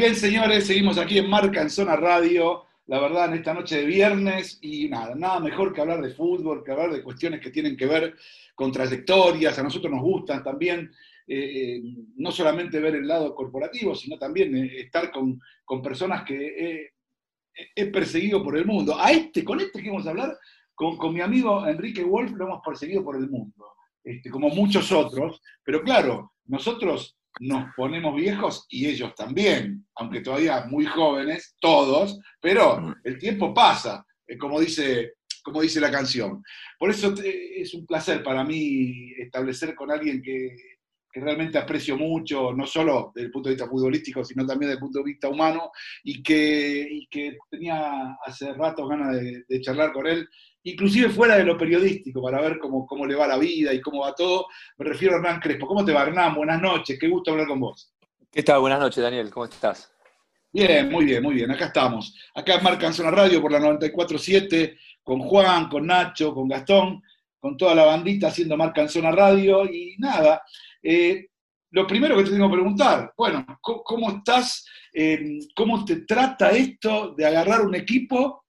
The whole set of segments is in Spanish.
Bien, señores, seguimos aquí en Marca en Zona Radio, la verdad, en esta noche de viernes, y nada, nada mejor que hablar de fútbol, que hablar de cuestiones que tienen que ver con trayectorias, a nosotros nos gustan también, eh, eh, no solamente ver el lado corporativo, sino también eh, estar con, personas que he perseguido por el mundo. A este, con este que vamos a hablar, con, con mi amigo Enrique Wolf, lo hemos perseguido por el mundo, este, como muchos otros, pero claro, nosotros nos ponemos viejos y ellos también, aunque todavía muy jóvenes, todos, pero el tiempo pasa, eh, como dice, como dice la canción. Por eso eh, es un placer para mí establecer con alguien que, realmente aprecio mucho, no solo desde el punto de vista futbolístico, sino también desde el punto de vista humano, y que, que tenía hace rato ganas de charlar con él inclusive fuera de lo periodístico, para ver cómo, cómo le va la vida y cómo va todo. Me refiero a Hernán Crespo. ¿Cómo te va, Hernán? Buenas noches, qué gusto hablar con vos. ¿Qué tal? Buenas noches, Daniel, ¿cómo estás? Bien, muy bien, muy bien. Acá estamos. Acá en Marca Zona Radio por la 94.7, con Juan, con Nacho, con Gastón, con toda la bandita haciendo Marca en Zona Radio. Y nada, eh, lo primero que te tengo que preguntar, bueno, ¿cómo, estás? Eh, ¿Cómo te trata esto de agarrar un equipo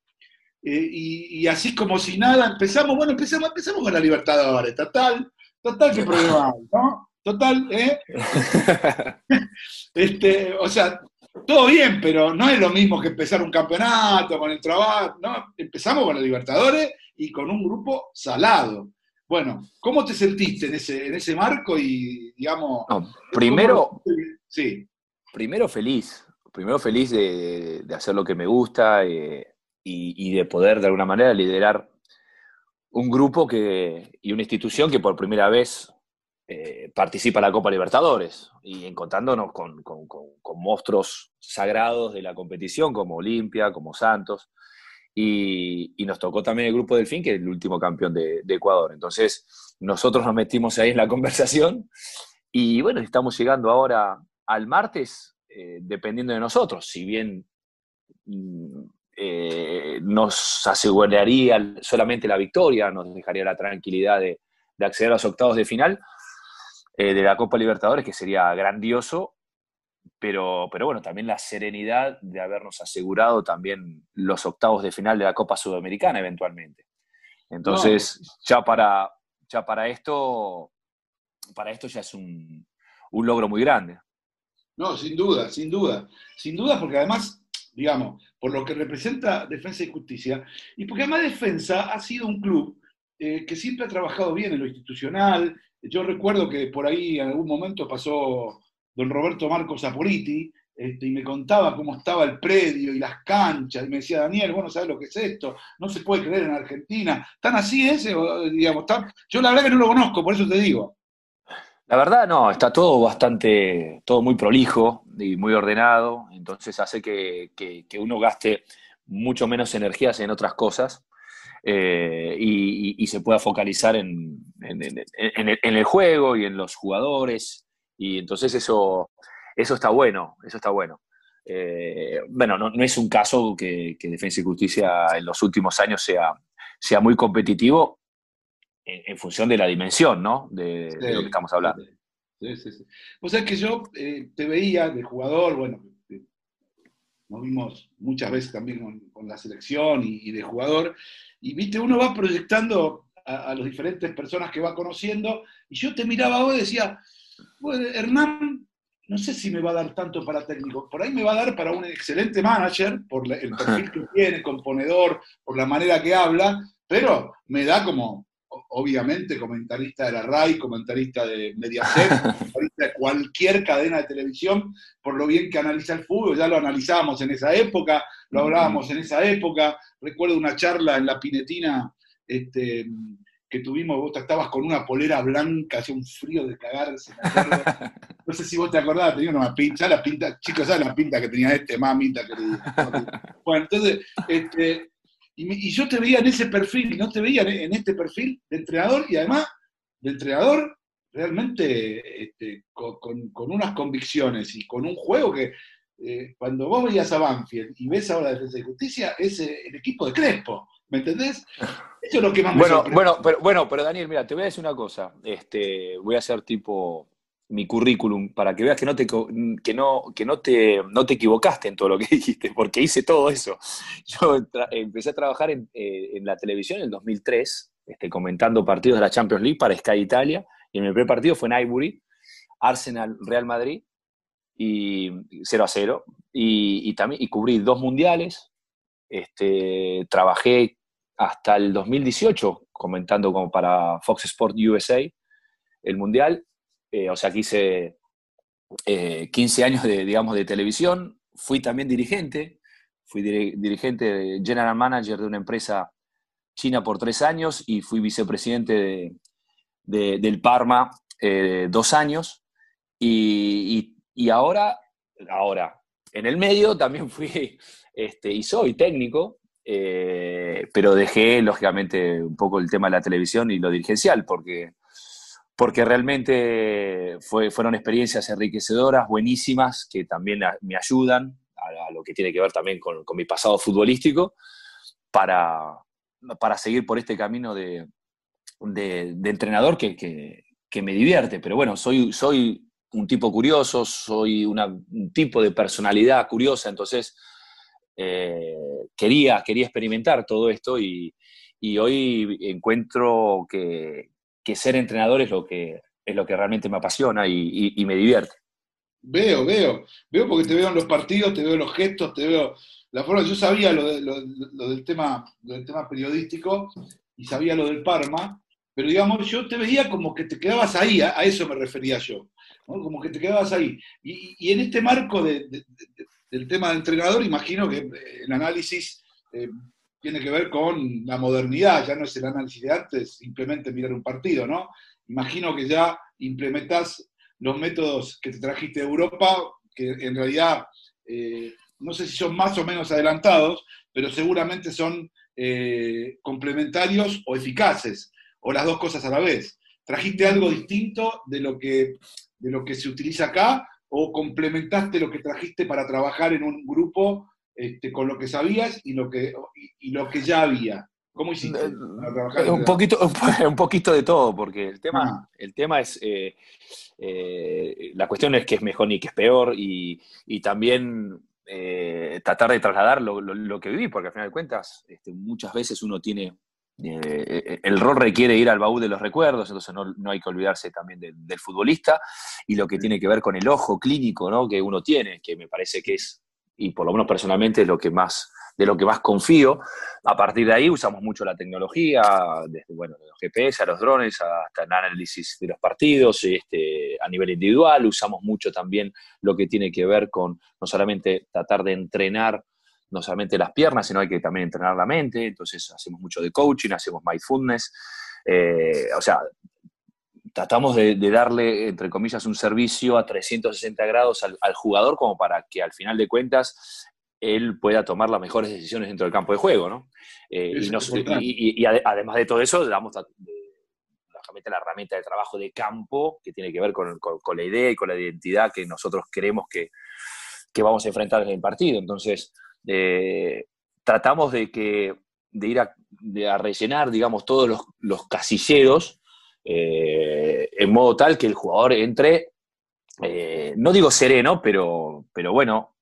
eh, y, así como si nada, empezamos, bueno, empezamos, empezamos con la Libertadores, total, total, qué problema hay, ¿no? Total, ¿eh? este, o sea, todo bien, pero no es lo mismo que empezar un campeonato con el trabajo, ¿no? Empezamos con la Libertadores y con un grupo salado. Bueno, ¿cómo te sentiste en ese, en ese marco y, digamos... primero, sí. primero feliz, primero feliz de, de, hacer lo que me gusta, eh, y, de poder de alguna manera liderar un grupo que, y una institución que por primera vez eh, participa en la Copa Libertadores y encontrándonos con, con, monstruos sagrados de la competición como Olimpia, como Santos. Y, nos tocó también el grupo Delfín, que es el último campeón de, Ecuador. Entonces, nosotros nos metimos ahí en la conversación y bueno, estamos llegando ahora al martes, eh, dependiendo de nosotros. Si bien mm, eh, nos aseguraría solamente la victoria, nos dejaría la tranquilidad de, acceder a los octavos de final eh, de la Copa Libertadores, que sería grandioso, pero, pero bueno, también la serenidad de habernos asegurado también los octavos de final de la Copa Sudamericana eventualmente. Entonces, ya, para, ya para esto, para esto ya es un, un logro muy grande. No, sin duda, sin duda. Sin duda, porque además digamos, por lo que representa Defensa y Justicia, y porque además Defensa ha sido un club eh, que siempre ha trabajado bien en lo institucional. Yo recuerdo que por ahí en algún momento pasó don Roberto Marcos Apoliti, este, y me contaba cómo estaba el predio y las canchas, y me decía, Daniel, bueno, ¿sabes lo que es esto? No se puede creer en Argentina. ¿Tan así ese? Digamos, Yo la verdad que no lo conozco, por eso te digo. La verdad, no, está todo bastante, todo muy prolijo y muy ordenado, entonces hace que, uno gaste mucho menos energías en otras cosas eh, y, se pueda focalizar en, el, juego y en los jugadores, y entonces eso, eso está bueno, eso está bueno. Eh, bueno, no, es un caso que, Defensa y Justicia en los últimos años sea, sea muy competitivo, en, función de la dimensión, ¿no? De, lo que estamos hablando. Sí, sí, sí. O sea que yo eh, te veía de jugador, bueno, eh, nos vimos muchas veces también con, la selección y, de jugador, y viste, uno va proyectando a, las diferentes personas que va conociendo, y yo te miraba hoy y decía, bueno, Hernán, no sé si me va a dar tanto para técnico, por ahí me va a dar para un excelente manager, por el perfil que tiene, componedor, por la manera que habla, pero me da como obviamente comentarista de la RAI, comentarista de Mediaset, comentarista de cualquier cadena de televisión, por lo bien que analiza el fútbol, ya lo analizábamos en esa época, lo hablábamos en esa época, recuerdo una charla en la Pinetina este, que tuvimos, vos estabas con una polera blanca, hacía un frío de cagarse, no sé si vos te acordás, tenía una pinta, la pinta, chicos, ¿sabes la pinta que tenía este, mamita querida? Bueno, entonces, este, y, yo te veía en ese perfil, no te veía en este perfil de entrenador, y además de entrenador realmente este, con, unas convicciones y con un juego que eh, cuando vos veías a Banfield y ves ahora Defensa y Justicia, es eh, el equipo de Crespo, ¿me entendés? Eso es lo que más me bueno, bueno, pero, bueno, pero Daniel, mira, te voy a decir una cosa. Este, voy a ser tipo mi currículum para que veas que no te, que no, que no te, no te equivocaste en todo lo que dijiste, porque hice todo eso. Yo empecé a trabajar en, eh, en, la televisión en el 2003, este, comentando partidos de la Champions League para Sky Italia, y el primer partido fue en Ivory, Arsenal Real Madrid, y 0 a 0, y, y, también, y cubrí dos mundiales, este, trabajé hasta el 2018 comentando como para Fox Sport USA el mundial, eh, o sea que hice 15 años de, digamos, de televisión, fui también dirigente, fui dirigente, general manager de una empresa china por tres años y fui vicepresidente del Parma eh, dos años. Y, ahora, ahora, en el medio también fui este, y soy técnico, eh, pero dejé lógicamente un poco el tema de la televisión y lo dirigencial porque porque realmente fueron experiencias enriquecedoras, buenísimas, que también me ayudan a, lo que tiene que ver también con, mi pasado futbolístico, para, para, seguir por este camino de, entrenador que, me divierte. Pero bueno, soy, soy un tipo curioso, soy un tipo de personalidad curiosa, entonces eh, quería, quería experimentar todo esto y hoy encuentro que, que ser entrenador es lo que, es lo que realmente me apasiona y, me divierte. Veo, veo, veo porque te veo en los partidos, te veo los gestos, te veo la forma. Yo sabía lo, del, tema, del tema periodístico y sabía lo del Parma, pero digamos, yo te veía como que te quedabas ahí, a, eso me refería yo, como que te quedabas ahí. Y, en este marco del tema de entrenador, imagino que el análisis eh, tiene que ver con la modernidad, ya no es el análisis de antes, simplemente mirar un partido, ¿no? Imagino que ya implementas los métodos que te trajiste de Europa, que en realidad eh, no sé si son más o menos adelantados, pero seguramente son eh, complementarios o eficaces, o las dos cosas a la vez. ¿Trajiste algo distinto de lo que, de lo que se utiliza acá o complementaste lo que trajiste para trabajar en un grupo este, con lo que sabías y lo que, y, lo que ya había. ¿Cómo hiciste? Eh, un, poquito, un poquito de todo, porque el tema, ah. el tema es, eh, eh, la cuestión es que es mejor ni que es peor y, también tratar de trasladar lo, que viví, porque al final de cuentas este, muchas veces uno tiene, el rol requiere ir al baúl de los recuerdos, entonces no, hay que olvidarse también del futbolista y lo que tiene que ver con el ojo clínico ¿no? que uno tiene, que me parece que es y por lo menos personalmente es lo que más, de lo que más confío. A partir de ahí usamos mucho la tecnología, desde bueno, los GPS a los drones hasta el análisis de los partidos, este, a nivel individual. Usamos mucho también lo que tiene que ver con no solamente tratar de entrenar no solamente las piernas, sino hay que también entrenar la mente. Entonces hacemos mucho de coaching, hacemos mindfulness. Eh, o sea, tratamos de, darle, entre comillas, un servicio a 360 grados al, jugador como para que al final de cuentas él pueda tomar las mejores decisiones dentro del campo de juego, ¿no? Eh, y, además de todo eso, damos la herramienta de trabajo de campo que tiene que ver con, la idea y con la identidad que nosotros queremos que, vamos a enfrentar en el partido. Entonces, eh, tratamos de, que, de ir a, rellenar, digamos, todos los, los casilleros eh, en modo tal que el jugador entre, eh, no digo sereno, pero, pero bueno,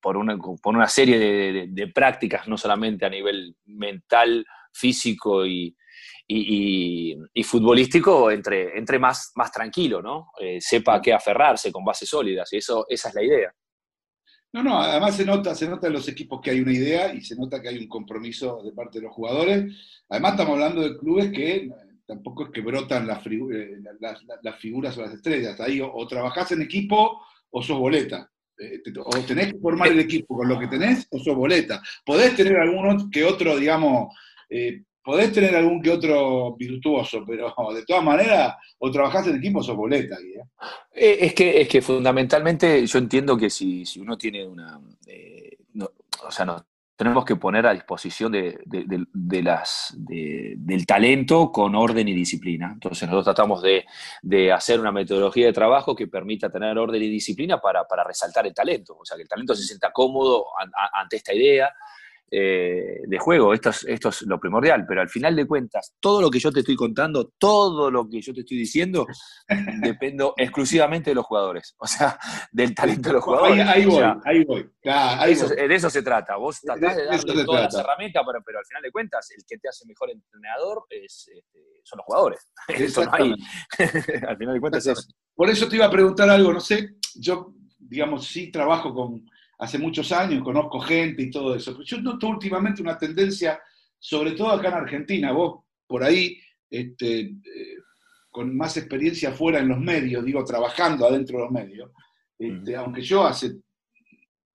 por una, por una serie de, prácticas, no solamente a nivel mental, físico y, y, futbolístico, entre, entre más, más tranquilo, ¿no? Eh, sepa a qué aferrarse con bases sólidas, y eso, esa es la idea. No, no, además se nota, se nota en los equipos que hay una idea y se nota que hay un compromiso de parte de los jugadores. Además estamos hablando de clubes que tampoco es que brotan las, eh, las, figuras o las estrellas. Ahí o, trabajás en equipo o sos boleta. Eh, o tenés que formar el equipo con lo que tenés o sos boleta. Podés tener alguno que otro, digamos, eh, podés tener algún que otro virtuoso, pero de todas maneras, o trabajás en equipo o sos boleta. es, que, es que fundamentalmente yo entiendo que si, si uno tiene una... o sea, no, tenemos que poner a disposición de, las, del talento con orden y disciplina. Entonces nosotros tratamos de, hacer una metodología de trabajo que permita tener orden y disciplina para, resaltar el talento, o sea, que el talento se sienta cómodo ante esta idea. Eh, de juego, esto es, esto es lo primordial, pero al final de cuentas, todo lo que yo te estoy contando, todo lo que yo te estoy diciendo, dependo exclusivamente de los jugadores, o sea, del talento de los jugadores. Ahí, voy, ahí voy. De eso se trata, vos tratás de, darle todas las herramientas, pero, pero, al final de cuentas, el que te hace mejor entrenador es, este, son los jugadores. Eso no hay. al final de cuentas es... Por eso te iba a preguntar algo, no sé, yo, digamos, sí trabajo con hace muchos años, conozco gente y todo eso. Pero yo noto últimamente una tendencia, sobre todo acá en Argentina, vos por ahí, este, eh, con más experiencia fuera en los medios, digo, trabajando adentro de los medios, este, aunque yo hace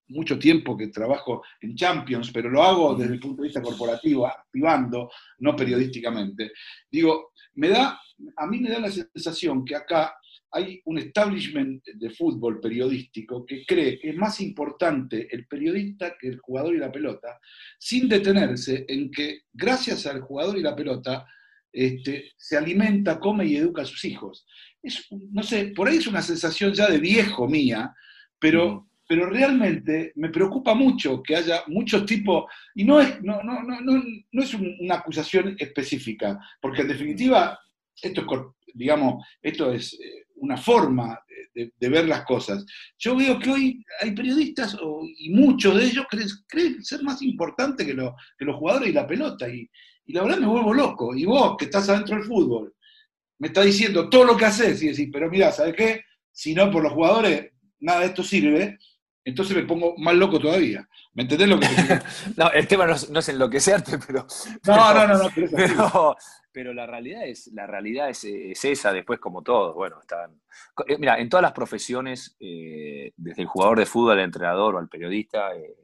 mucho tiempo que trabajo en Champions, pero lo hago desde el punto de vista corporativo, activando, no periodísticamente. Digo, me da, a mí me da la sensación que acá hay un establishment de fútbol periodístico que cree que es más importante el periodista que el jugador y la pelota, sin detenerse en que gracias al jugador y la pelota este, se alimenta, come y educa a sus hijos. Es, no sé, por ahí es una sensación ya de viejo mía, pero, pero realmente me preocupa mucho que haya muchos tipos, y no es, no, no, no, no es una acusación específica, porque en definitiva esto es, digamos, esto es eh, una forma de, ver las cosas. Yo veo que hoy hay periodistas, y muchos de ellos creen, ser más importante que, que, los jugadores y la pelota, y, la verdad me vuelvo loco. Y vos, que estás adentro del fútbol, me está diciendo todo lo que haces, y decís, pero mira, ¿sabes qué? Si no por los jugadores, nada de esto sirve, entonces me pongo más loco todavía. ¿Me entendés lo que te No, el tema no es, enloquecerte, pero. No, no, no, no, pero, pero, la realidad es, la realidad es, esa, después como todo. Bueno, están. Eh, mira, en todas las profesiones, eh, desde el jugador de fútbol al entrenador o al periodista, eh,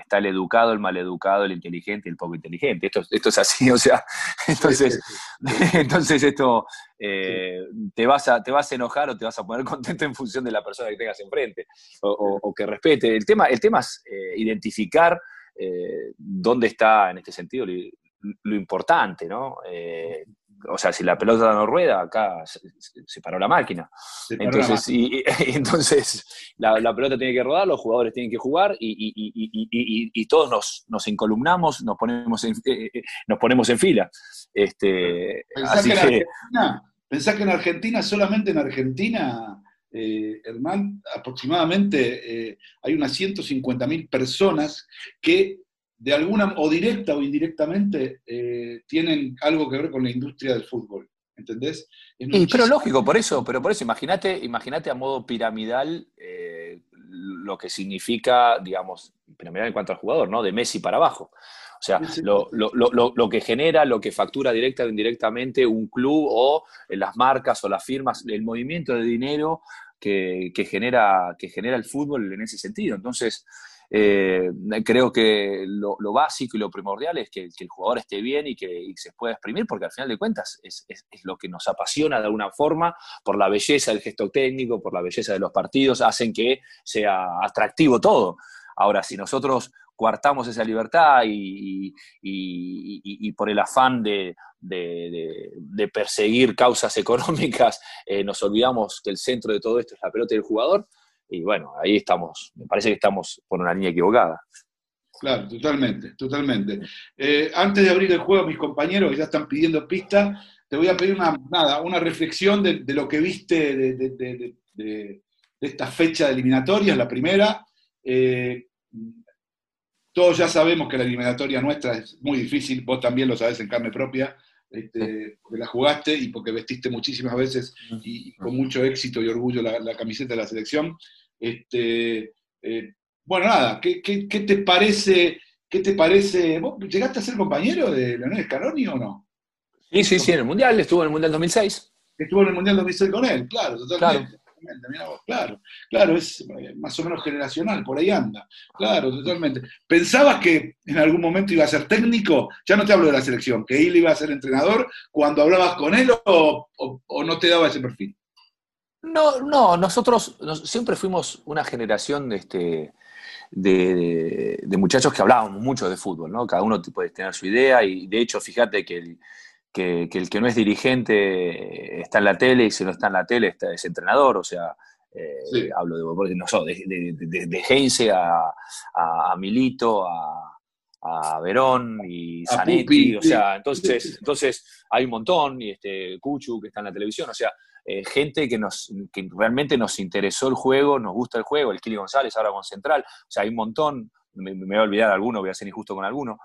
está el educado, el maleducado, el inteligente y el poco inteligente. Esto, esto es así, o sea, entonces, entonces esto eh, te, vas a, te vas a enojar o te vas a poner contento en función de la persona que tengas enfrente o, que respete. El tema, el tema es eh, identificar eh, dónde está en este sentido lo, importante, ¿no? o sea, si la pelota no rueda, acá se, paró la máquina. entonces, Y, entonces la, pelota tiene que rodar, los jugadores tienen que jugar y, todos nos, nos, encolumnamos, nos ponemos en, eh, eh, nos ponemos en fila. Este, pensá, que en Argentina, pensá que en Argentina, solamente en Argentina, eh, Hernán, aproximadamente hay unas 150.000 personas que de alguna, o directa o indirectamente, eh, tienen algo que ver con la industria del fútbol. ¿Entendés? pero lógico, por eso, pero por eso, imagínate, imagínate a modo piramidal eh, lo que significa, digamos, piramidal en cuanto al jugador, ¿no? De Messi para abajo. O sea, lo, lo, que genera, lo que factura directa o indirectamente un club o las marcas o las firmas, el movimiento de dinero que, que, genera, que genera el fútbol en ese sentido. Entonces, eh, creo que lo, básico y lo primordial es que, el jugador esté bien y que se pueda exprimir, porque al final de cuentas es, lo que nos apasiona de alguna forma, por la belleza del gesto técnico, por la belleza de los partidos, hacen que sea atractivo todo. Ahora, si nosotros coartamos esa libertad y, por el afán de, perseguir causas económicas eh, nos olvidamos que el centro de todo esto es la pelota y el jugador, y bueno, ahí estamos, me parece que estamos por una línea equivocada. Claro, totalmente, totalmente. Eh, antes de abrir el juego, mis compañeros que ya están pidiendo pista, te voy a pedir una, nada, una reflexión de, lo que viste de, esta fecha de eliminatorias, la primera. Eh, todos ya sabemos que la eliminatoria nuestra es muy difícil, vos también lo sabés en carne propia, este, porque la jugaste y porque vestiste muchísimas veces y, con mucho éxito y orgullo la, camiseta de la selección. Este, eh, bueno, nada, ¿qué, te parece? ¿Qué te parece? ¿Vos llegaste a ser compañero de Leonel Scaroni o no? Sí, sí, sí, en el Mundial, estuvo en el Mundial 2006. Estuvo en el Mundial 2006 con él, claro, totalmente claro, claro, es eh, más o menos generacional, por ahí anda, claro, totalmente. ¿Pensabas que en algún momento iba a ser técnico? Ya no te hablo de la selección, que él iba a ser entrenador cuando hablabas con él o, no te daba ese perfil. No, no, nosotros siempre fuimos una generación de, este, de, muchachos que hablábamos mucho de fútbol, ¿no? Cada uno puede tener su idea y de hecho, fíjate que el, que, el que no es dirigente está en la tele y si no está en la tele está, es entrenador, o sea, eh, hablo de, no, de, de, de, Heinze a, a, Milito, a, a Verón y Zanetti, o sea, entonces, entonces hay un montón, y este Cuchu que está en la televisión, o sea, eh, gente que, nos, que realmente nos interesó el juego, nos gusta el juego, el Kili González ahora con Central, o sea, hay un montón, me, voy a olvidar alguno, voy a ser injusto con alguno,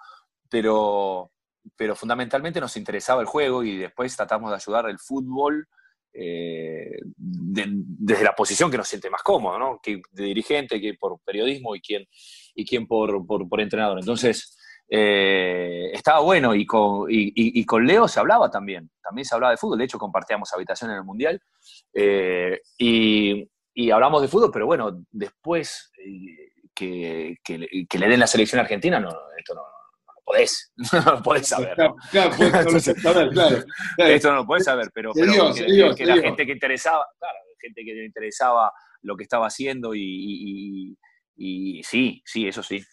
pero, pero fundamentalmente nos interesaba el juego y después tratamos de ayudar el fútbol eh, desde la posición que nos siente más cómodo, ¿no? Que de dirigente, que por periodismo y quién y quién por, por, entrenador. Entonces, eh, estaba bueno y con, y, con, Leo se hablaba también, también se hablaba de fútbol, de hecho compartíamos habitación en el Mundial eh, y, hablamos de fútbol, pero bueno, después que, le den la selección argentina, no, esto no, podés, no lo podés saber. Claro, claro, Esto no lo podés saber, pero, que, la gente que interesaba, claro, gente que le interesaba lo que estaba haciendo y, sí, sí, eso sí.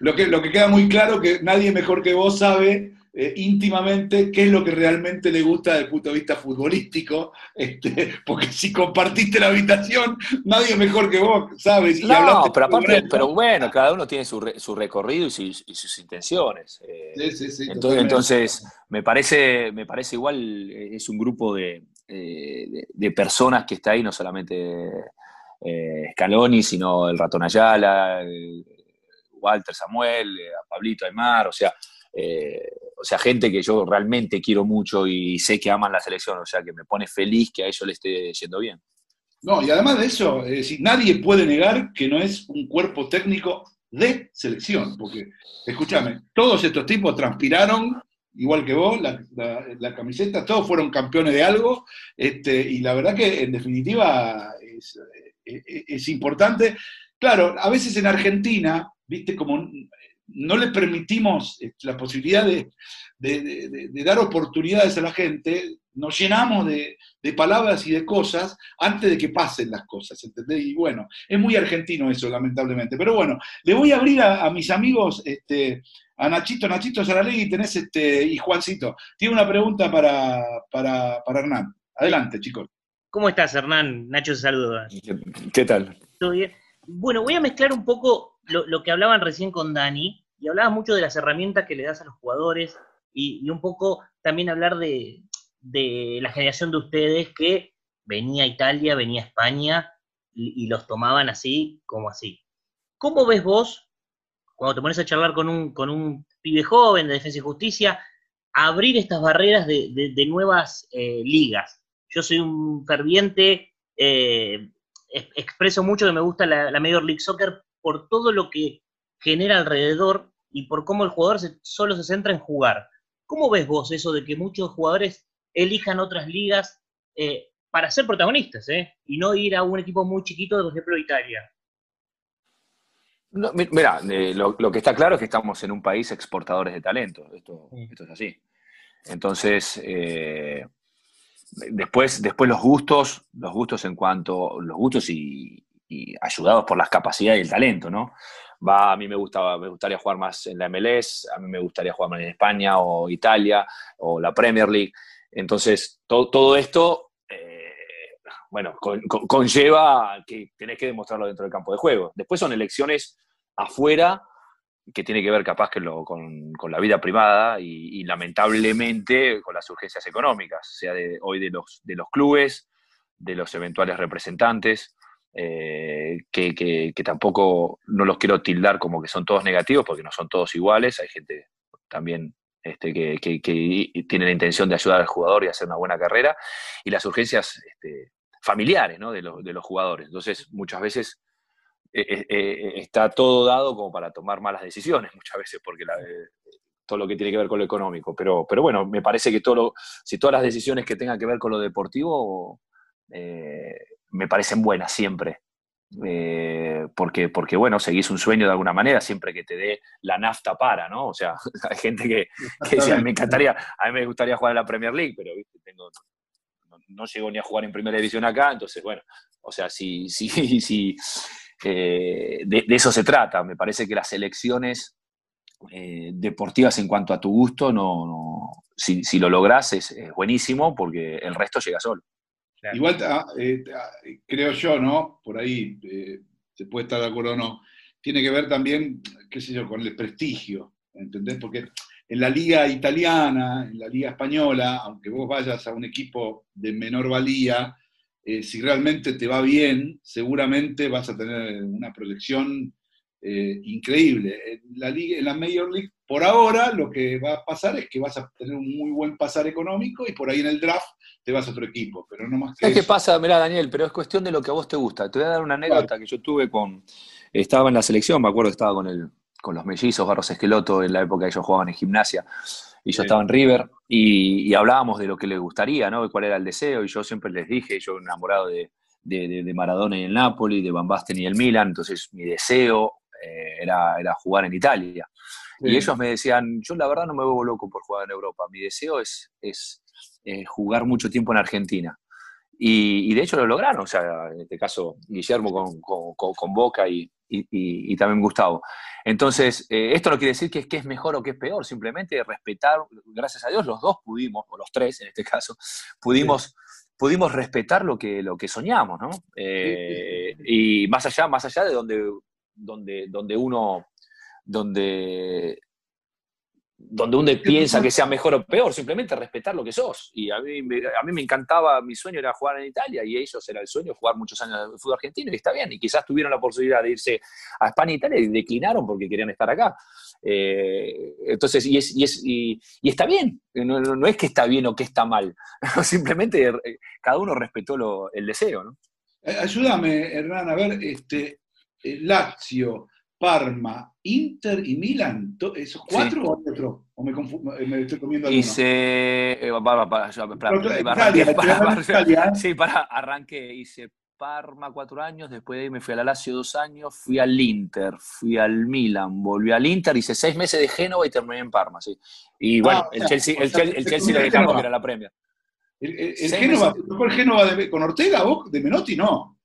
Lo que, lo que queda muy claro que nadie mejor que vos sabe eh, íntimamente qué es lo que realmente le gusta desde el punto de vista futbolístico, este, porque si compartiste la habitación, nadie mejor que vos sabe. no, pero aparte, pero bueno, cada uno tiene su, su recorrido y, sus intenciones. Eh, sí, sí, sí, entonces, entonces, me parece, me parece igual, eh, es un grupo de, de, personas que está ahí, no solamente Scaloni, sino el ratón Ayala, Walter Samuel, a Pablito Aymar, o sea, eh, o sea, gente que yo realmente quiero mucho y sé que aman la selección, o sea, que me pone feliz que a ellos le esté yendo bien. No, y además de eso, nadie puede negar que no es un cuerpo técnico de selección, porque, escúchame, todos estos tipos transpiraron, igual que vos, la, camiseta, todos fueron campeones de algo, este, y la verdad que en definitiva es, es importante. Claro, a veces en Argentina, viste, como no le permitimos eh, la posibilidad de, dar oportunidades a la gente, nos llenamos de, palabras y de cosas antes de que pasen las cosas, ¿entendés? Y bueno, es muy argentino eso, lamentablemente. Pero bueno, le voy a abrir a, mis amigos, este, a Nachito, Nachito y tenés este, y Juancito. Tiene una pregunta para, para, Hernán. Adelante, chicos. ¿Cómo estás, Hernán? Nacho se saluda. ¿Qué tal? ¿Todo bien? Bueno, voy a mezclar un poco lo, que hablaban recién con Dani, y hablaba mucho de las herramientas que le das a los jugadores, y, un poco también hablar de, la generación de ustedes que venía a Italia, venía a España, y, los tomaban así como así. ¿Cómo ves vos, cuando te pones a charlar con un, con un pibe joven de Defensa y Justicia, abrir estas barreras de, nuevas eh, ligas? Yo soy un ferviente eh, expreso mucho que me gusta la, Major League Soccer por todo lo que genera alrededor y por cómo el jugador solo se centra en jugar. ¿Cómo ves vos eso de que muchos jugadores elijan otras ligas eh, para ser protagonistas eh? y no ir a un equipo muy chiquito, por ejemplo, Italia? mira, eh, lo, que está claro es que estamos en un país exportadores de talento. Esto, esto es así. Entonces, Después, después los gustos, los gustos en cuanto, los gustos y, ayudados por las capacidades y el talento, ¿no? Va, a mí me, gustaba, me gustaría jugar más en la MLS, a mí me gustaría jugar más en España o Italia o la Premier League. Entonces, todo esto, eh, bueno, conlleva que tenés que demostrarlo dentro del campo de juego. Después son elecciones afuera que tiene que ver capaz que lo, con, la vida privada y, lamentablemente con las urgencias económicas, sea de, hoy de los, de los clubes, de los eventuales representantes, eh, que, tampoco no los quiero tildar como que son todos negativos, porque no son todos iguales, hay gente también este, que, tiene la intención de ayudar al jugador y hacer una buena carrera, y las urgencias este, familiares de, los, jugadores. Entonces, muchas veces eh, eh, está todo dado como para tomar malas decisiones muchas veces, porque todo lo que tiene que ver con lo económico. Pero, pero bueno, me parece que todo si todas las decisiones que tengan que ver con lo deportivo me parecen buenas siempre. porque, porque, bueno, seguís un sueño de alguna manera, siempre que te dé la nafta para, ¿no? O sea, hay gente que, que me encantaría, a mí me gustaría jugar en la Premier League, pero ¿viste? Tengo, no, no, llego ni a jugar en primera división acá, entonces, bueno, o sea, si, si, si, eh, de, eso se trata. Me parece que las elecciones eh, deportivas en cuanto a tu gusto, no, si, lo logras es, buenísimo porque el resto llega solo. Igual eh, creo yo, ¿no? Por ahí se puede estar de acuerdo o no. Tiene que ver también, qué sé yo, con el prestigio. ¿entendés? Porque en la liga italiana, en la liga española, aunque vos vayas a un equipo de menor valía, eh, si realmente te va bien, seguramente vas a tener una proyección eh, increíble. En la, liga, en la Major League, por ahora, lo que va a pasar es que vas a tener un muy buen pasar económico y por ahí en el draft te vas a otro equipo, pero no más que ¿Qué pasa? Mirá, Daniel, pero es cuestión de lo que a vos te gusta. Te voy a dar una anécdota que yo tuve con... Estaba en la selección, me acuerdo que estaba con el, con los mellizos, Barros Esqueloto, en la época que ellos jugaban en gimnasia, y yo estaba en River, y, hablábamos de lo que les gustaría, ¿no? De cuál era el deseo, y yo siempre les dije, yo enamorado de, de, Maradona y el Napoli, de Van Basten y el Milan, entonces mi deseo eh, era, era, jugar en Italia. Y ellos me decían, yo la verdad no me vuelvo loco por jugar en Europa, mi deseo es, es eh, jugar mucho tiempo en Argentina. Y, de hecho lo lograron, o sea, en este caso Guillermo con, con, Boca y, y, también Gustavo. Entonces, eh, esto no quiere decir que es, que es mejor o que es peor, simplemente respetar, gracias a Dios, los dos pudimos, o los tres en este caso, pudimos, pudimos respetar lo que, lo que soñamos, ¿no? Eh, y más allá, más allá de donde, donde, donde uno, donde donde uno piensa que sea mejor o peor, simplemente respetar lo que sos. Y a mí, a mí me encantaba, mi sueño era jugar en Italia y ellos era el sueño jugar muchos años de fútbol argentino y está bien. Y quizás tuvieron la posibilidad de irse a España e Italia y declinaron porque querían estar acá. Eh, entonces, y, es, y, es, y, está bien, no, es que está bien o que está mal, simplemente eh, cada uno respetó el deseo. ¿no? Eh, ayúdame, Hernán, a ver, este, Lazio Parma, Inter y Milan. ¿Esos cuatro o otro? ¿O me, eh, me estoy comiendo alguno? Hice. Sí, para, arranqué, hice Parma cuatro años, después de ahí me fui a la Lazio dos años, fui al Inter, fui al Milan, volví al Inter, hice seis meses de Génova y terminé en Parma, sí. Y bueno, ah, el, Chelsea, el, Chelsea, lo dejamos que era la premia. ¿El, Génova, el Génova con Ortega, vos de Menotti? No.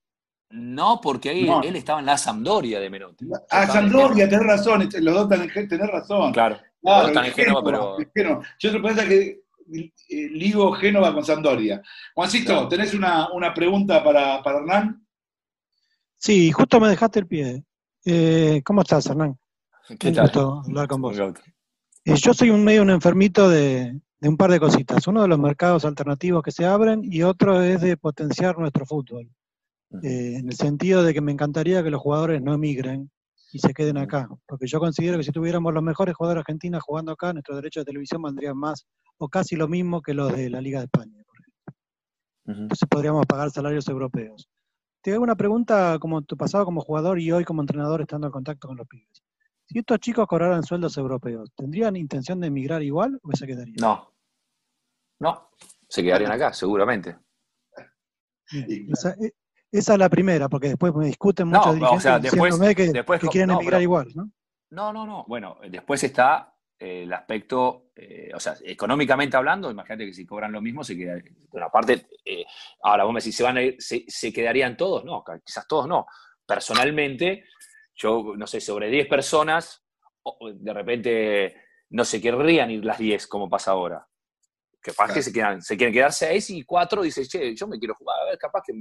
No, porque ahí él estaba en la Sampdoria de Menotti. Ah, Sampdoria, tenés razón, este, los dos están en tenés razón. Claro, los dos están en Génova, pero... Yo te pensaba que eh, ligo Génova con Sampdoria. Juancito, ¿tenés una, pregunta para, para, Hernán? Sí, justo me dejaste el pie. Eh, ¿Cómo estás, Hernán? ¿Qué tal? hablar con vos. Eh, yo soy un medio un enfermito de, de un par de cositas. Uno de los mercados alternativos que se abren y otro es de potenciar nuestro fútbol. Eh, en el sentido de que me encantaría que los jugadores no emigren y se queden acá, porque yo considero que si tuviéramos los mejores jugadores argentinos jugando acá, nuestros derechos de televisión valdrían más o casi lo mismo que los de la Liga de España, por ejemplo. Entonces podríamos pagar salarios europeos. Te hago una pregunta como tu pasado como jugador y hoy como entrenador estando en contacto con los pibes. Si estos chicos cobraran sueldos europeos, ¿tendrían intención de emigrar igual o se quedarían? No. No, se quedarían acá, seguramente. Esa es la primera, porque después me discuten muchos no, o sea, después, que, después, que quieren emigrar igual, ¿no? No, no, no. Bueno, después está eh, el aspecto, eh, o sea, económicamente hablando, imagínate que si cobran lo mismo, se queda. Bueno, aparte, eh, ahora vos me decís, ¿se, van a ir, se, quedarían todos? No, quizás todos no. Personalmente, yo, no sé, sobre 10 personas, de repente no se querrían ir las 10 como pasa ahora. Capaz que se, quedan, se quieren quedar 6 y 4 dices, che, yo me quiero jugar, a ver, capaz que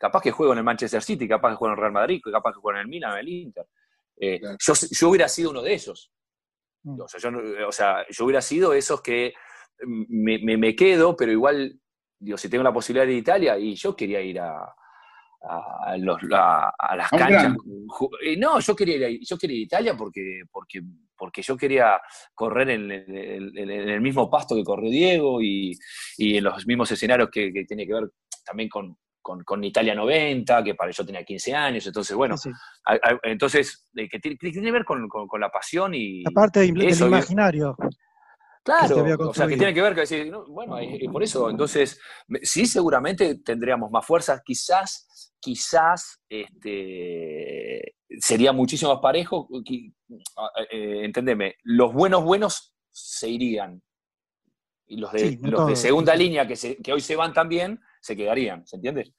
capaz que juego en el Manchester City, capaz que juego en el Real Madrid, capaz que juego en el Milan, en el Inter. Eh, yo, hubiera sido uno de esos. Mm. O sea, yo, hubiera sido esos que me, quedo, pero igual, digo, si tengo la posibilidad de ir a Italia, y yo quería ir a, las canchas. Eh, no, yo quería ir a, yo quería ir a Italia porque, porque, porque yo quería correr en, el mismo pasto que corrió Diego y, en los mismos escenarios que, que tiene que ver también con, con, Italia 90, que para yo tenía 15 años, entonces bueno, entonces, eh, que tiene, que ver con, la pasión y... Aparte del imaginario. Claro, o sea, que tiene que ver con decir, bueno, por eso, entonces, sí, seguramente tendríamos más fuerza, quizás, quizás, este, sería muchísimo más parejo, eh, entendeme, los buenos buenos se irían, y los de, los de segunda línea que, que hoy se van también, se quedarían, ¿se entiende?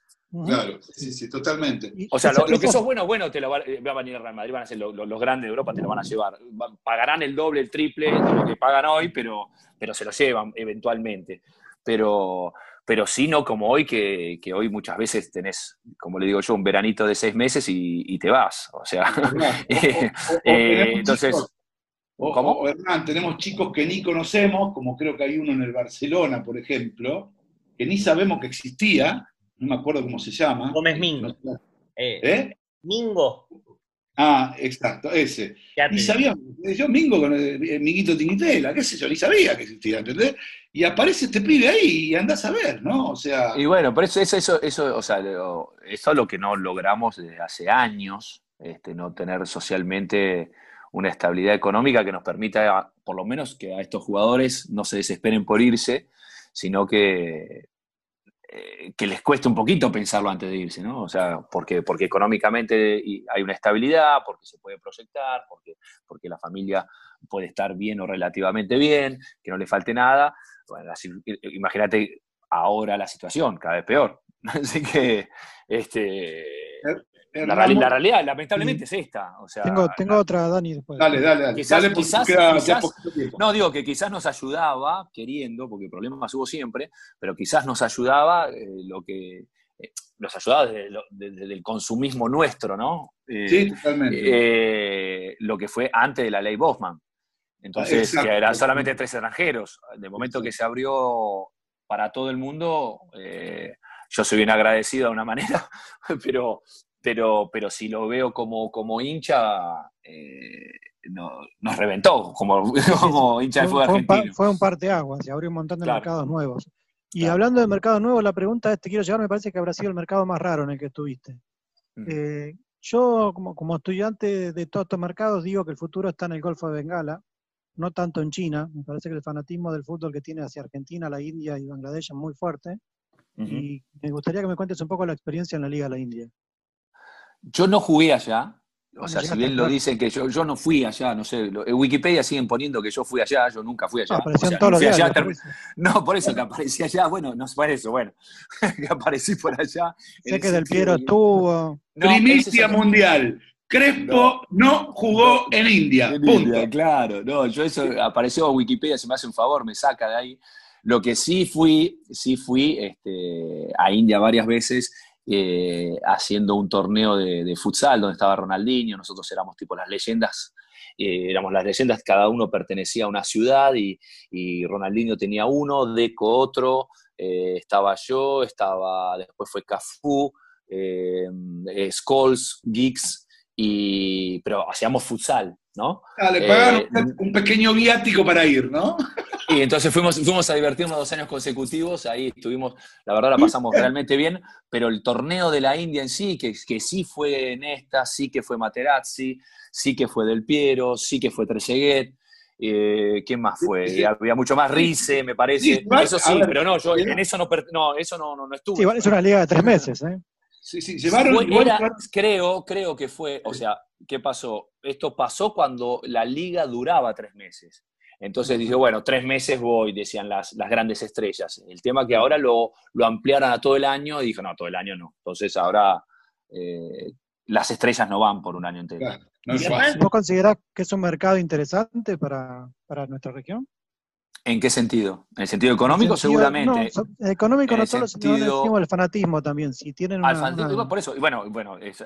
Claro, sí, sí, totalmente. O sea, lo, que sos bueno, bueno, te lo va, a venir el Real Madrid, van a ser los grandes de Europa, te lo van a llevar. Pagarán el doble, el triple de lo que pagan hoy, pero, pero se lo llevan eventualmente. Pero, pero sí, no como hoy, que, hoy muchas veces tenés, como le digo yo, un veranito de seis meses y, te vas. O sea, eh, entonces... O, ¿Cómo? Hernán, tenemos chicos que ni conocemos, como creo que hay uno en el Barcelona, por ejemplo, que ni sabemos que existía, no me acuerdo cómo se llama. Gómez Mingo. Eh, ¿Eh? Mingo. Ah, exacto, ese. Ni sabía, yo Mingo con el, el Minguito Tinitela, qué sé yo, ni sabía que existía, ¿entendés? Y aparece este pibe ahí y andás a ver, ¿no? O sea. Y bueno, pero eso, eso, eso, eso o sea, eso es lo que no logramos desde hace años, este, no tener socialmente una estabilidad económica que nos permita, por lo menos, que a estos jugadores no se desesperen por irse, sino que eh, que les cueste un poquito pensarlo antes de irse, ¿no? O sea, porque, porque económicamente hay una estabilidad, porque se puede proyectar, porque, porque la familia puede estar bien o relativamente bien, que no le falte nada. Bueno, así, imagínate ahora la situación, cada vez peor. Así que, este, la, la, realidad, lamentablemente, es esta. O sea, tengo tengo otra, Dani, después. Dale, dale, dale. Quizás, dale quizás, queda, quizás queda no, digo que quizás nos ayudaba, queriendo, porque problemas hubo siempre, pero quizás nos ayudaba eh, lo que. Eh, nos ayudaba desde, lo, desde, el consumismo nuestro, ¿no? Eh, sí, totalmente. Eh, lo que fue antes de la ley Bosman. Entonces, Exacto. que eran solamente tres extranjeros. De momento Exacto. que se abrió para todo el mundo, yo soy bien agradecido de una manera, pero pero, pero si lo veo como, como hincha, eh, no, nos reventó, como, como hincha de fútbol fue, argentino. Un, fue un parteaguas, se abrió un montón de claro. mercados nuevos. Y claro. hablando de mercados nuevos, la pregunta es, te quiero llevar, me parece que habrá sido el mercado más raro en el que estuviste. Mm. Eh, yo, como, como estudiante de todos estos mercados, digo que el futuro está en el Golfo de Bengala, no tanto en China. Me parece que el fanatismo del fútbol que tiene hacia Argentina, la India y Bangladesh es muy fuerte. Uh -huh. Y me gustaría que me cuentes un poco la experiencia en la Liga de la India. Yo no jugué allá, o sea, si bien lo dicen que yo, yo no fui allá, no sé, en Wikipedia siguen poniendo que yo fui allá, yo nunca fui allá. No, o sea, no, fui allá por no, por eso que aparecí allá, bueno, no es por eso, bueno, que aparecí por allá. Sé que Del Piero estuvo. No, Primicia mundial. Crespo no, no jugó en India. En punto. India, claro, no, yo eso apareció en Wikipedia, se me hace un favor, me saca de ahí. Lo que sí fui, sí fui este, a India varias veces eh, haciendo un torneo de, futsal donde estaba Ronaldinho, nosotros éramos tipo las leyendas, eh, éramos las leyendas, cada uno pertenecía a una ciudad y, Ronaldinho tenía uno, Deco otro, eh, estaba yo, estaba, después fue Cafú, Scholes, Geeks, y, pero hacíamos futsal, ¿no? Ah, le pagaron eh, un pequeño viático para ir, ¿no? Y entonces fuimos, fuimos a divertirnos dos años consecutivos, ahí estuvimos, la verdad la pasamos realmente bien, pero el torneo de la India en sí, que, que sí fue Nesta, sí que fue Materazzi, sí que fue Del Piero, sí que fue Trezeguet, eh, ¿Quién más fue? Sí, sí. Había mucho más Rice, me parece. Sí, eso sí, ver, pero no, yo en eso no, no, eso no, no, no estuve. Sí, igual es una liga de tres meses, ¿eh? Sí, sí, llevaron. Era, creo, creo que fue, o sea, ¿qué pasó? Esto pasó cuando la liga duraba tres meses. Entonces dice, bueno, tres meses voy, decían las, las grandes estrellas. El tema que ahora lo, lo ampliaron a todo el año y dijo, no, todo el año no. Entonces ahora eh, las estrellas no van por un año entero. Claro, no es ¿Vos considerás que es un mercado interesante para, para nuestra región? ¿En qué sentido? ¿En el sentido económico? El sentido, seguramente. No, económico no solo, sentido, sino el fanatismo también. Si tienen una, fanatismo, una... Por eso, bueno, bueno es,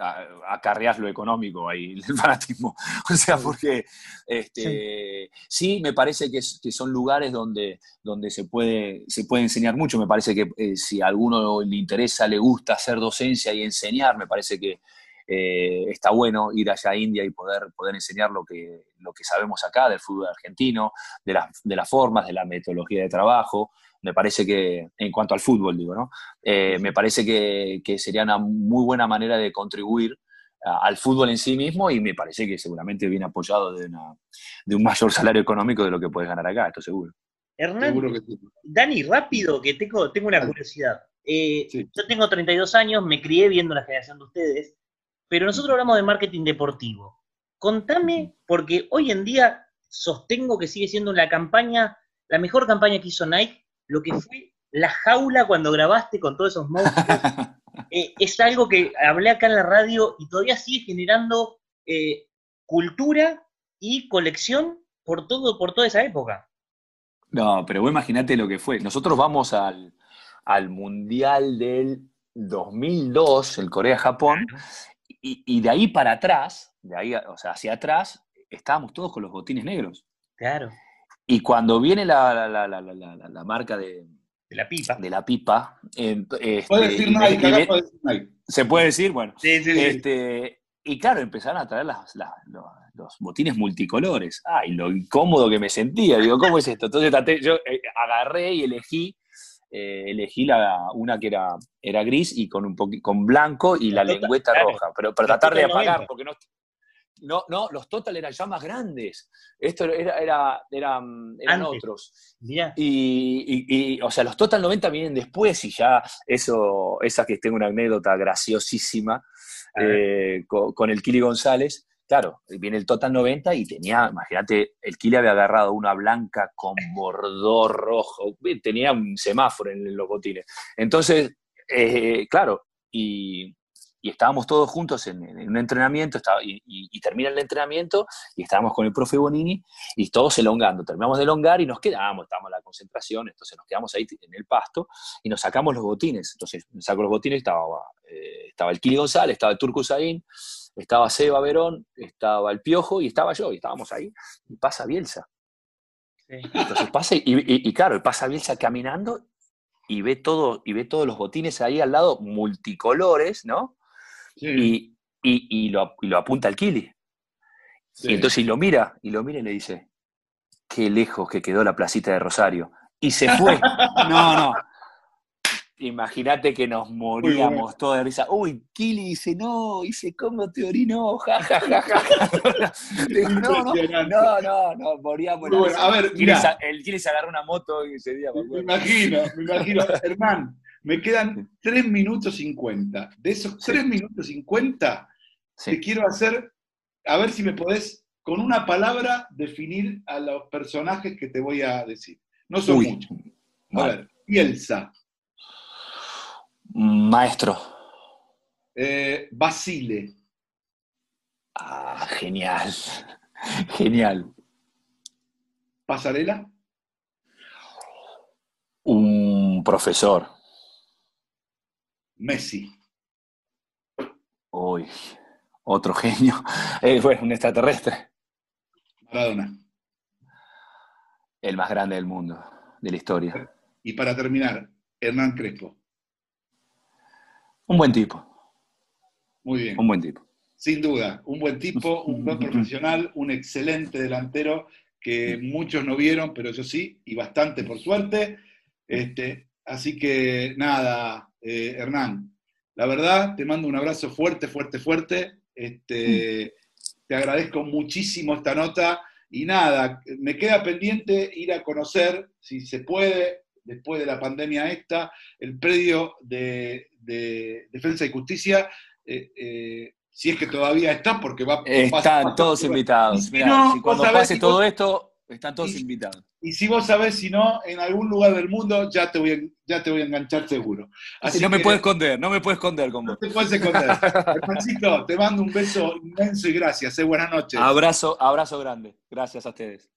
acarreás lo económico ahí, el fanatismo. O sea, porque este, sí. sí me parece que, es, que, son lugares donde, donde se, puede, se puede enseñar mucho. Me parece que eh, si a alguno le interesa, le gusta hacer docencia y enseñar, me parece que eh, está bueno ir allá a India y poder, poder enseñar lo que, lo que sabemos acá del fútbol argentino, de, la, de las formas, de la metodología de trabajo. Me parece que, en cuanto al fútbol, digo, ¿no? Eh, me parece que, que, sería una muy buena manera de contribuir a, al fútbol en sí mismo y me parece que seguramente viene apoyado de, una, de un mayor salario económico de lo que puedes ganar acá, esto seguro. Hernán, seguro que sí. Dani, rápido, que tengo, tengo una curiosidad. Eh, sí. Yo tengo 32 años, me crié viendo la generación de ustedes pero nosotros hablamos de marketing deportivo. Contame, porque hoy en día sostengo que sigue siendo la campaña, la mejor campaña que hizo Nike, lo que fue la jaula cuando grabaste con todos esos monstruos. eh, es algo que hablé acá en la radio y todavía sigue generando eh, cultura y colección por todo, por toda esa época. No, pero vos imaginate lo que fue. Nosotros vamos al, al Mundial del 2002, el Corea-Japón, y, y, de ahí para atrás, de ahí, o sea, hacia atrás, estábamos todos con los botines negros. Claro. Y cuando viene la, la, la, la marca de, de la pipa. De la pipa. Este, puede decir Nike, puede decir Nike. Se puede decir, bueno. Sí, sí, este, y claro, empezaron a traer las, los, botines multicolores. Ay, lo incómodo que me sentía. Digo, ¿cómo es esto? Entonces yo eh, agarré y elegí, eh, elegí la, una que era, era gris y con un con blanco y la, lengüeta roja. Pero para tratar de apagar, porque no, no, no, los Total eran ya más grandes. Esto era, era, eran, eran otros. Y, o sea, los Total 90 vienen después y ya eso, esa que tengo una anécdota graciosísima eh, con, el Kili González. Claro, viene el Total 90 y tenía, imagínate, el Kili había agarrado una blanca con bordó rojo, tenía un semáforo en los botines. Entonces, eh, claro, y estábamos todos juntos en, un entrenamiento, y, termina el entrenamiento, y estábamos con el profe Bonini, y todos elongando. Terminamos de elongar y nos quedamos, estábamos en la concentración, entonces nos quedamos ahí en el pasto, y nos sacamos los botines. Entonces, me saco los botines, estaba, eh, estaba el Kili González, estaba el Turco Saín, estaba Seba Verón, estaba el Piojo, y estaba yo, y estábamos ahí, y pasa Bielsa. Entonces pasa, y, y, claro, pasa Bielsa caminando, y ve todo, y ve todos los botines ahí al lado, multicolores, ¿no? Y, y, lo, lo, apunta al Kili. Y entonces lo mira, y lo mira y le dice, qué lejos que quedó la placita de Rosario. Y se fue. no, no. Imagínate que nos moríamos todos de risa. Uy, Kili dice, no, dice, ¿cómo te orinó? Ja, ja, ja, ja. no, no, no, no, no, moríamos. Bueno, a ver, mira. El Kili se agarró una moto ese día. Me, me imagino, me imagino. Hermán, me quedan 3 minutos 50. De esos 3 minutos 50, te quiero hacer, a ver si me podés, con una palabra, definir a los personajes que te voy a decir. No son muchos. A ver, Pielsa. Maestro. Eh, Basile. Ah, genial. Genial. Pasarela. Un profesor. Messi. Uy, otro genio. Eh, bueno, un extraterrestre. Maradona. El más grande del mundo, de la historia. Y para terminar, Hernán Crespo. Un buen tipo. Muy bien. Un buen tipo. Sin duda, un buen tipo, un buen profesional, un excelente delantero que muchos no vieron, pero yo sí, y bastante por suerte. Este, así que nada, eh, Hernán, la verdad, te mando un abrazo fuerte, fuerte, fuerte. Este, te agradezco muchísimo esta nota y nada, me queda pendiente ir a conocer, si se puede, después de la pandemia esta, el predio de, Defensa y Justicia. Eh, eh, si es que todavía está, porque va Están todos invitados. cuando pase todo esto, están todos invitados. Y si vos sabés, si no, en algún lugar del mundo ya te voy a, ya te voy a enganchar seguro. Así no me puedes esconder, no me puedes esconder con vos. No te puedes esconder. Juancito, te mando un beso inmenso y gracias. Eh, buenas noches. Abrazo, abrazo grande. Gracias a ustedes.